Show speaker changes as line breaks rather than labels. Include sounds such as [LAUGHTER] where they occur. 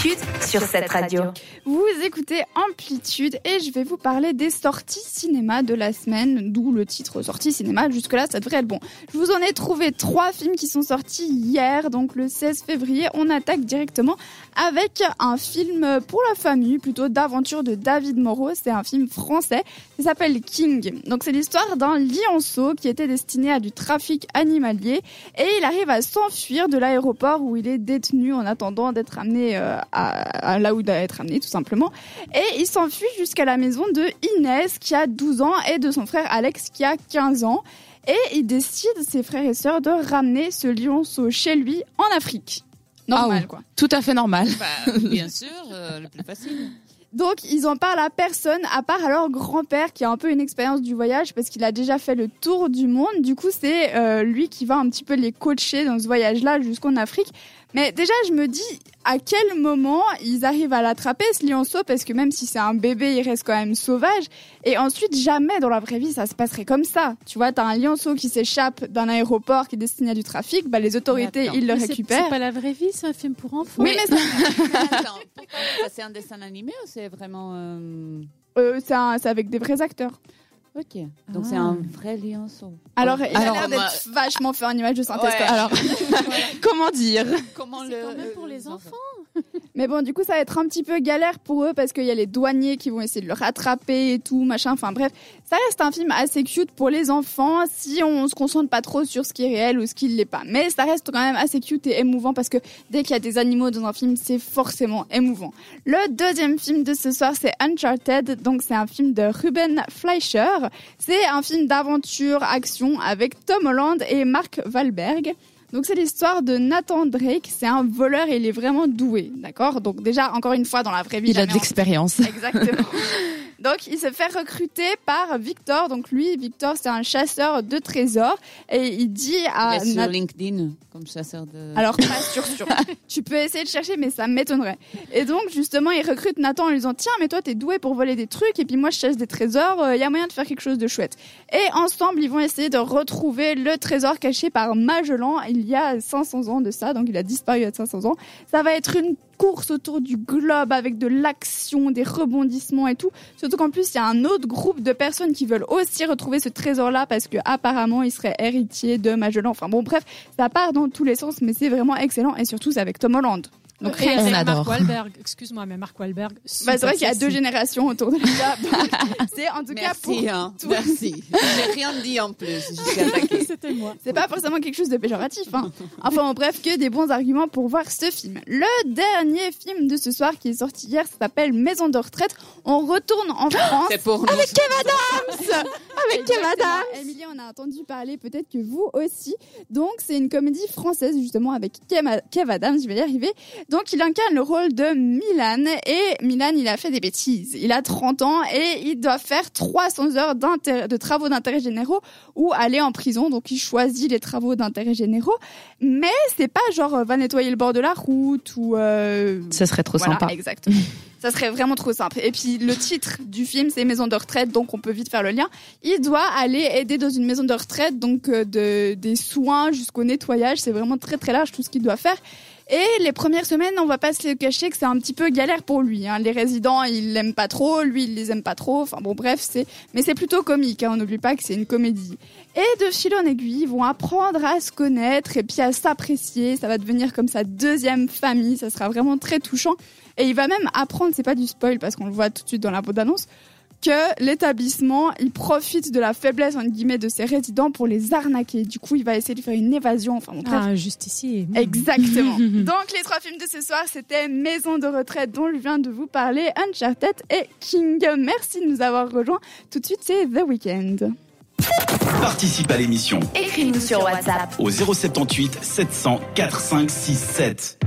Sur cette radio.
Vous écoutez Amplitude et je vais vous parler des sorties cinéma de la semaine, d'où le titre sortie cinéma. Jusque-là, ça devrait être bon. Je vous en ai trouvé trois films qui sont sortis hier, donc le 16 février. On attaque directement avec un film pour la famille, plutôt d'aventure de David Moreau. C'est un film français qui s'appelle King. Donc c'est l'histoire d'un lionceau qui était destiné à du trafic animalier et il arrive à s'enfuir de l'aéroport où il est détenu en attendant d'être amené euh, à, là où il doit être amené tout simplement. Et il s'enfuit jusqu'à la maison de Inès qui a 12 ans et de son frère Alex qui a 15 ans. Et il décide, ses frères et sœurs, de ramener ce lionceau chez lui en Afrique. Normal,
Ah,
quoi.
Tout à fait normal.
Bah, bien sûr, euh, le plus facile.
Donc, ils en parlent à personne, à part à leur grand-père qui a un peu une expérience du voyage parce qu'il a déjà fait le tour du monde. Du coup, c'est euh, lui qui va un petit peu les coacher dans ce voyage-là jusqu'en Afrique. Mais déjà, je me dis à quel moment ils arrivent à l'attraper, ce lionceau, parce que même si c'est un bébé, il reste quand même sauvage. Et ensuite, jamais dans la vraie vie, ça se passerait comme ça. Tu vois, t'as un lionceau qui s'échappe d'un aéroport qui est destiné à du trafic, bah, les autorités,
Attends.
ils le
Mais c'est-
récupèrent.
C'est pas la vraie vie, c'est un film pour enfants.
Oui, mais ça-
Attends, [LAUGHS] c'est un dessin animé ou c'est vraiment. euh,
euh, c'est un- c'est avec des vrais acteurs.
Ok. Donc
Ah.
c'est un vrai lionceau.
Alors, il a
Alors,
l'air d'être vachement fait en image de synthèse.
Ouais.
Alors, [LAUGHS] [LAUGHS] comment dire?
Comment
C'est quand même pour les enfants.
Mais bon, du coup, ça va être un petit peu galère pour eux parce qu'il y a les douaniers qui vont essayer de le rattraper et tout, machin. Enfin bref, ça reste un film assez cute pour les enfants si on se concentre pas trop sur ce qui est réel ou ce qui l'est pas. Mais ça reste quand même assez cute et émouvant parce que dès qu'il y a des animaux dans un film, c'est forcément émouvant. Le deuxième film de ce soir, c'est Uncharted. Donc c'est un film de Ruben Fleischer. C'est un film d'aventure, action avec Tom Holland et Mark Wahlberg. Donc c'est l'histoire de Nathan Drake, c'est un voleur et il est vraiment doué, d'accord? Donc déjà, encore une fois, dans la vraie vie,
Il a de
on-
l'expérience.
Exactement. [LAUGHS] Donc il se fait recruter par Victor. Donc lui, Victor, c'est un chasseur de trésors et il dit à
Il est sur
Nat-
LinkedIn comme chasseur de.
alors [LAUGHS] pas sûr sûr. tu peux essayer de chercher mais ça m'étonnerait. Et donc justement il recrute Nathan en lui disant tiens mais toi t'es doué pour voler des trucs et puis moi je chasse des trésors, il y a moyen de faire quelque chose de chouette. Et ensemble ils vont essayer de retrouver le trésor caché par Magellan il y a 500 ans de ça donc il a disparu il y a 500 ans. Ça va être une course autour du globe avec de l'action, des rebondissements et tout. Surtout qu'en plus il y a un autre groupe de personnes qui veulent aussi retrouver ce trésor là parce que apparemment il serait héritier de Magellan. Enfin bon bref ça part dans tous les sens, mais c'est vraiment excellent et surtout c'est avec Tom Holland. Donc
Et
rien que
on
avec
adore.
Mark Wahlberg, excuse-moi, mais Mark Wahlberg.
Bah, c'est vrai qu'il y a deux générations autour de la [LAUGHS] c'est en tout cas pour.
Merci, hein.
tout.
Merci. J'ai rien dit en plus. [LAUGHS]
C'était moi.
C'est pas forcément quelque chose de péjoratif. Hein. Enfin en bref, que des bons arguments pour voir ce film. Le dernier film de ce soir qui est sorti hier ça s'appelle Maison de retraite. On retourne en France.
C'est pour nous. [LAUGHS]
Avec Kev Adams. Emilie en a entendu parler, peut-être que vous aussi. Donc, c'est une comédie française, justement, avec Kev Adams, je vais y arriver. Donc, il incarne le rôle de Milan. Et Milan, il a fait des bêtises. Il a 30 ans et il doit faire 300 heures de travaux d'intérêt généraux ou aller en prison. Donc, il choisit les travaux d'intérêt généraux. Mais c'est pas genre, euh, va nettoyer le bord de la route ou... euh,
Ce serait trop
voilà,
sympa.
exactement. Ça serait vraiment trop simple. Et puis le titre du film, c'est Maison de retraite, donc on peut vite faire le lien. Il doit aller aider dans une maison de retraite, donc euh, de, des soins jusqu'au nettoyage. C'est vraiment très très large tout ce qu'il doit faire. Et les premières semaines, on va pas se le cacher que c'est un petit peu galère pour lui. Hein. Les résidents, ils l'aiment pas trop, lui, il les aime pas trop. Enfin bon, bref, c'est. Mais c'est plutôt comique. Hein. On n'oublie pas que c'est une comédie. Et de fil en aiguille, ils vont apprendre à se connaître et puis à s'apprécier. Ça va devenir comme sa deuxième famille. Ça sera vraiment très touchant. Et il va même apprendre, c'est pas du spoil parce qu'on le voit tout de suite dans la bande-annonce, que l'établissement, il profite de la faiblesse, entre guillemets, de ses résidents pour les arnaquer. Du coup, il va essayer de faire une évasion. Enfin, bon, bref.
Ah, justicier.
Exactement. [LAUGHS] Donc, les trois films de ce soir, c'était Maison de retraite dont je viens de vous parler, Uncharted et King. Merci de nous avoir rejoints. Tout de suite, c'est The Weeknd.
Participe à l'émission
Écris-nous sur WhatsApp.
au 078 700 4567.